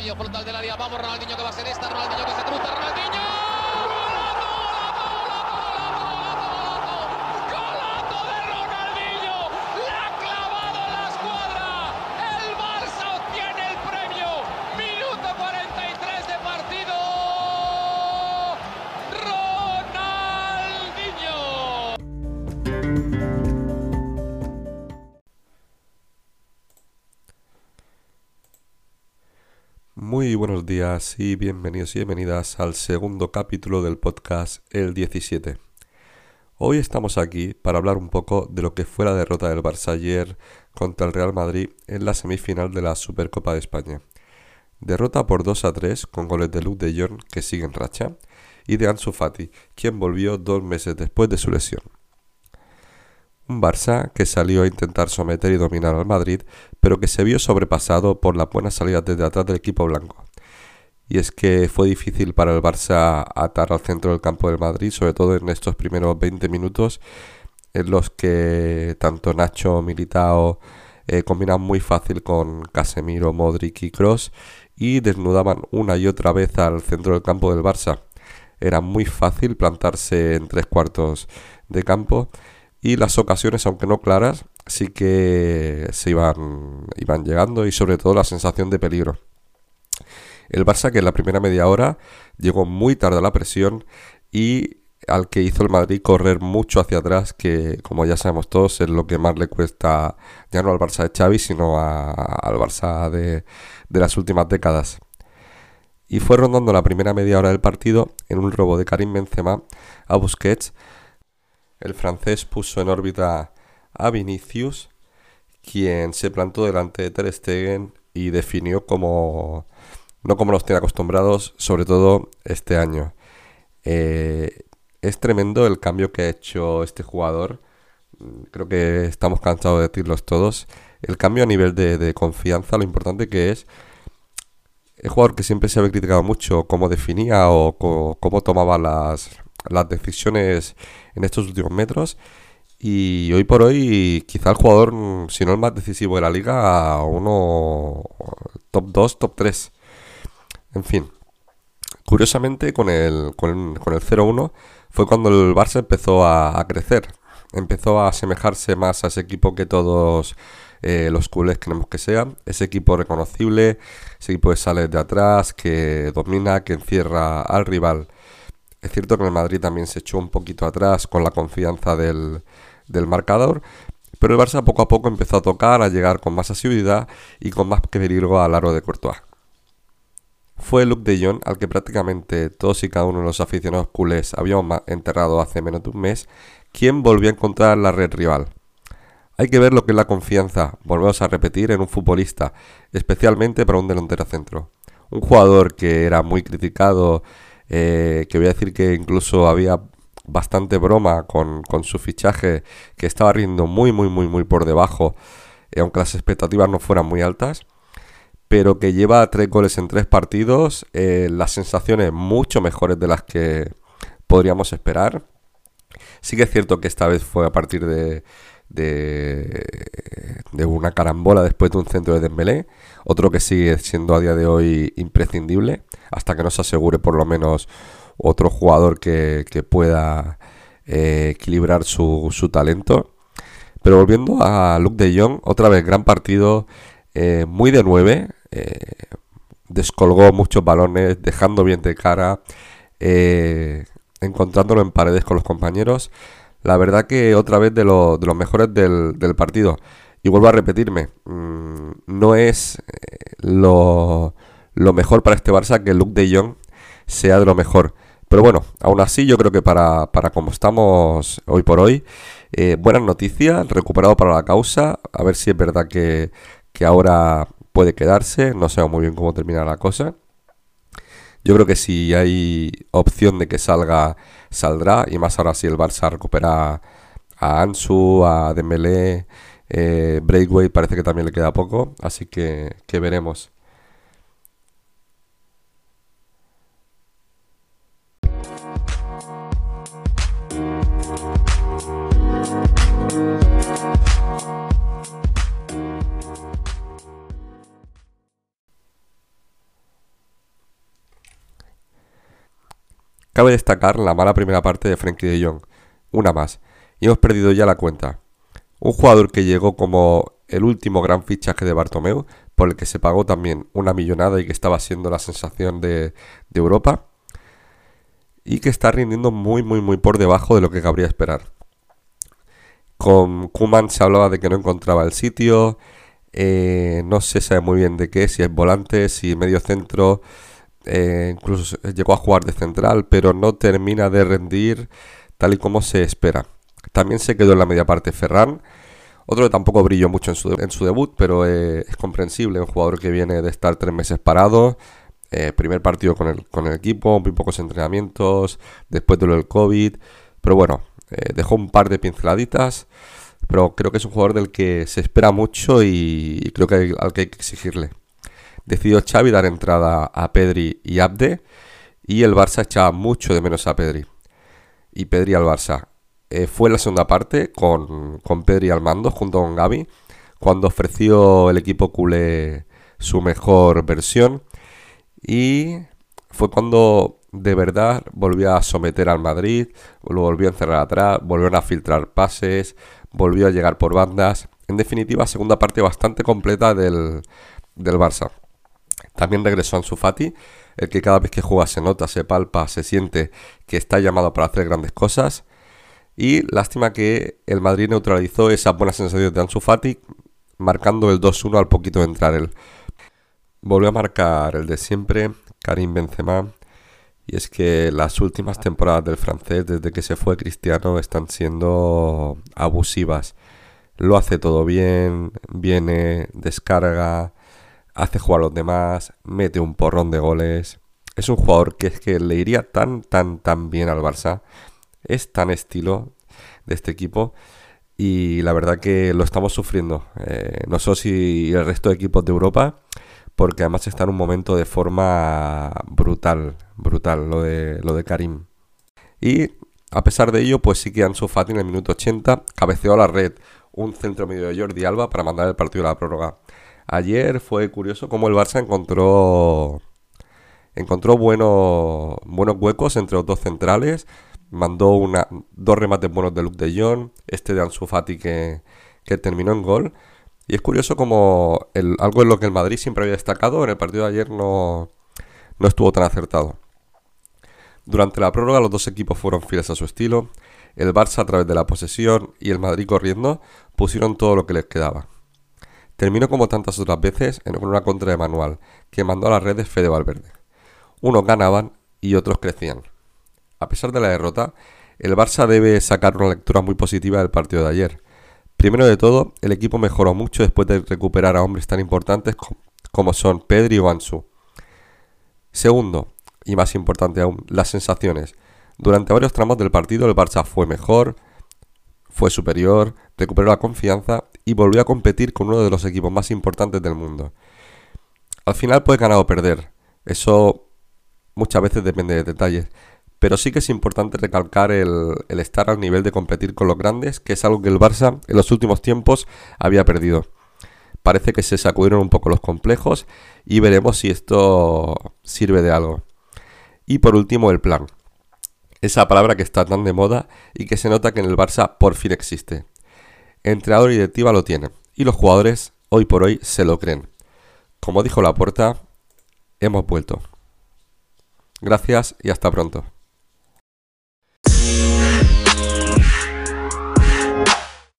Ronaldinho frontal del área. Vamos, Ronaldinho que va a ser esta. Ronaldinho que se cruza. Ronaldinho. Días y bienvenidos y bienvenidas al segundo capítulo del podcast El 17. Hoy estamos aquí para hablar un poco de lo que fue la derrota del Barça ayer contra el Real Madrid en la semifinal de la Supercopa de España. Derrota por 2 a 3 con goles de Luke de Jong que sigue en racha y de Ansu Fati, quien volvió dos meses después de su lesión. Un Barça que salió a intentar someter y dominar al Madrid, pero que se vio sobrepasado por la buena salida desde atrás del equipo blanco. Y es que fue difícil para el Barça atar al centro del campo del Madrid, sobre todo en estos primeros 20 minutos, en los que tanto Nacho Militao eh, combinan muy fácil con Casemiro, Modric y Cross y desnudaban una y otra vez al centro del campo del Barça. Era muy fácil plantarse en tres cuartos de campo y las ocasiones, aunque no claras, sí que se iban, iban llegando y sobre todo la sensación de peligro. El Barça que en la primera media hora llegó muy tarde a la presión y al que hizo el Madrid correr mucho hacia atrás, que como ya sabemos todos es lo que más le cuesta ya no al Barça de Xavi, sino a- al Barça de, de las últimas décadas. Y fue rondando la primera media hora del partido en un robo de Karim Benzema a Busquets. El francés puso en órbita a Vinicius, quien se plantó delante de Ter Stegen y definió como no como nos tiene acostumbrados, sobre todo este año. Eh, es tremendo el cambio que ha hecho este jugador. Mm, Creo que estamos cansados de decirlos todos. El cambio a nivel de, confianza, lo importante que es. El jugador que siempre se había criticado mucho cómo definía o cómo tomaba las, las decisiones en estos últimos metros. Y hoy por hoy, quizá el jugador, mm, si no el más decisivo de la liga, uno top 2, top 3. En fin, curiosamente con el, con, el 0-1 fue cuando el Barça empezó a, a crecer. Empezó a asemejarse más a ese equipo que todos eh, los culés queremos que sea. Ese equipo reconocible, ese equipo que sale de atrás, que domina, que encierra al rival. Es cierto que el Madrid también se echó un poquito atrás con la confianza del, del marcador, pero el Barça poco a poco empezó a tocar, a llegar con más asiduidad y con más peligro al aro de Courtois. Fue Luke de Jong al que prácticamente todos y cada uno de los aficionados culés habíamos enterrado hace menos de un mes, quien volvió a encontrar la red rival. Hay que ver lo que es la confianza, volvemos a repetir, en un futbolista, especialmente para un delantero centro. Un jugador que era muy criticado, eh, que voy a decir que incluso había bastante broma con, con su fichaje, que estaba riendo muy, muy, muy, muy por debajo, eh, aunque las expectativas no fueran muy altas pero que lleva tres goles en tres partidos, eh, las sensaciones mucho mejores de las que podríamos esperar. Sí que es cierto que esta vez fue a partir de, de, una carambola después de un centro de Dembélé, otro que sigue siendo a día de hoy imprescindible, hasta que no se asegure por lo menos otro jugador que, que pueda eh, equilibrar su, su talento. Pero volviendo a Luke de Jong, otra vez gran partido, eh, muy de 9, descolgó muchos balones, dejando bien de cara, eh, encontrándolo en paredes con los compañeros. La verdad que otra vez de, lo- los mejores del, partido. Y vuelvo a repetirme, mm, no es eh, lo, mejor para este Barça que Luke de Jong sea de lo mejor. Pero bueno, aún así yo creo que para, para como estamos hoy por hoy, eh, buenas noticias, recuperado para la causa, a ver si es verdad que, que ahora puede quedarse, no sé muy bien cómo termina la cosa. Yo creo que si hay opción de que salga, saldrá, y más ahora si el Barça recupera a Ansu, a Dembélé, eh, Breakaway parece que también le queda poco, así que veremos. Cabe destacar la mala primera parte de Frenkie de Jong, una más, y hemos perdido ya la cuenta. Un jugador que llegó como el último gran fichaje de Bartomeu, por el que se pagó también una millonada y que estaba siendo la sensación de, de Europa, y que está rindiendo muy, muy, muy por debajo de lo que cabría esperar. Con Kuman se hablaba de que no encontraba el sitio, eh, no se sabe muy bien de qué, si es volante, si medio centro, eh, incluso llegó a jugar de central, pero no termina de rendir tal y como se espera. También se quedó en la media parte Ferran, otro que tampoco brilló mucho en su, en su debut, pero eh, es comprensible, un jugador que viene de estar tres meses parado, eh, primer partido con el, con el equipo, muy pocos entrenamientos, después de lo del COVID, pero bueno, eh, dejó un par de pinceladitas, pero creo que es un jugador del que se espera mucho y, creo que hay, al que hay que exigirle. Decidió Xavi dar entrada a Pedri y Abde y el Barça echaba mucho de menos a Pedri y Pedri al Barça. Eh, fue la segunda parte con, con Pedri al mando junto con Gaby cuando ofreció el equipo culé su mejor versión y fue cuando de verdad volvió a someter al Madrid, lo volvió a encerrar atrás, volvieron a filtrar pases, volvió a llegar por bandas. En definitiva, segunda parte bastante completa del, del Barça. También regresó Ansu Fati, el que cada vez que juega se nota, se palpa, se siente que está llamado para hacer grandes cosas. Y lástima que el Madrid neutralizó esa buena sensación de Ansu Fati, marcando el 2-1 al poquito de entrar él. Volvió a marcar el de siempre, Karim Benzema. Y es que las últimas temporadas del francés, desde que se fue Cristiano, están siendo abusivas. Lo hace todo bien, viene, descarga, hace jugar a los demás, mete un porrón de goles. Es un jugador que es que le iría tan, tan, tan bien al Barça. Es tan estilo de este equipo. Y la verdad que lo estamos sufriendo. Eh, no sé si el resto de equipos de Europa, porque además está en un momento de forma brutal, brutal lo de, lo de Karim. Y a pesar de ello, pues sí que Ansu Fati en el minuto 80 cabeceó a la red un centro medio de Jordi Alba para mandar el partido a la prórroga. Ayer fue curioso cómo el Barça encontró encontró buenos, buenos huecos entre los dos centrales. Mandó una, dos remates buenos de Luke de Jong, este de Ansu Fati que, que terminó en gol. Y es curioso como el, algo en lo que el Madrid siempre había destacado, en el partido de ayer no, no estuvo tan acertado. Durante la prórroga los dos equipos fueron fieles a su estilo. El Barça a través de la posesión y el Madrid corriendo pusieron todo lo que les quedaba. Terminó como tantas otras veces en una contra de manual, que mandó a las redes Fede Valverde. Unos ganaban y otros crecían. A pesar de la derrota, el Barça debe sacar una lectura muy positiva del partido de ayer. Primero de todo, el equipo mejoró mucho después de recuperar a hombres tan importantes como son Pedri o Ansu. Segundo, y más importante aún, las sensaciones. Durante varios tramos del partido el Barça fue mejor, fue superior, recuperó la confianza y volvió a competir con uno de los equipos más importantes del mundo. Al final puede ganar o perder, eso muchas veces depende de detalles, pero sí que es importante recalcar el, estar al nivel de competir con los grandes, que es algo que el Barça en los últimos tiempos había perdido. Parece que se sacudieron un poco los complejos y veremos si esto sirve de algo. Y por último el plan esa palabra que está tan de moda y que se nota que en el Barça por fin existe. Entrenador y directiva lo tienen, y los jugadores hoy por hoy se lo creen. Como dijo Laporta, hemos vuelto. Gracias y hasta pronto.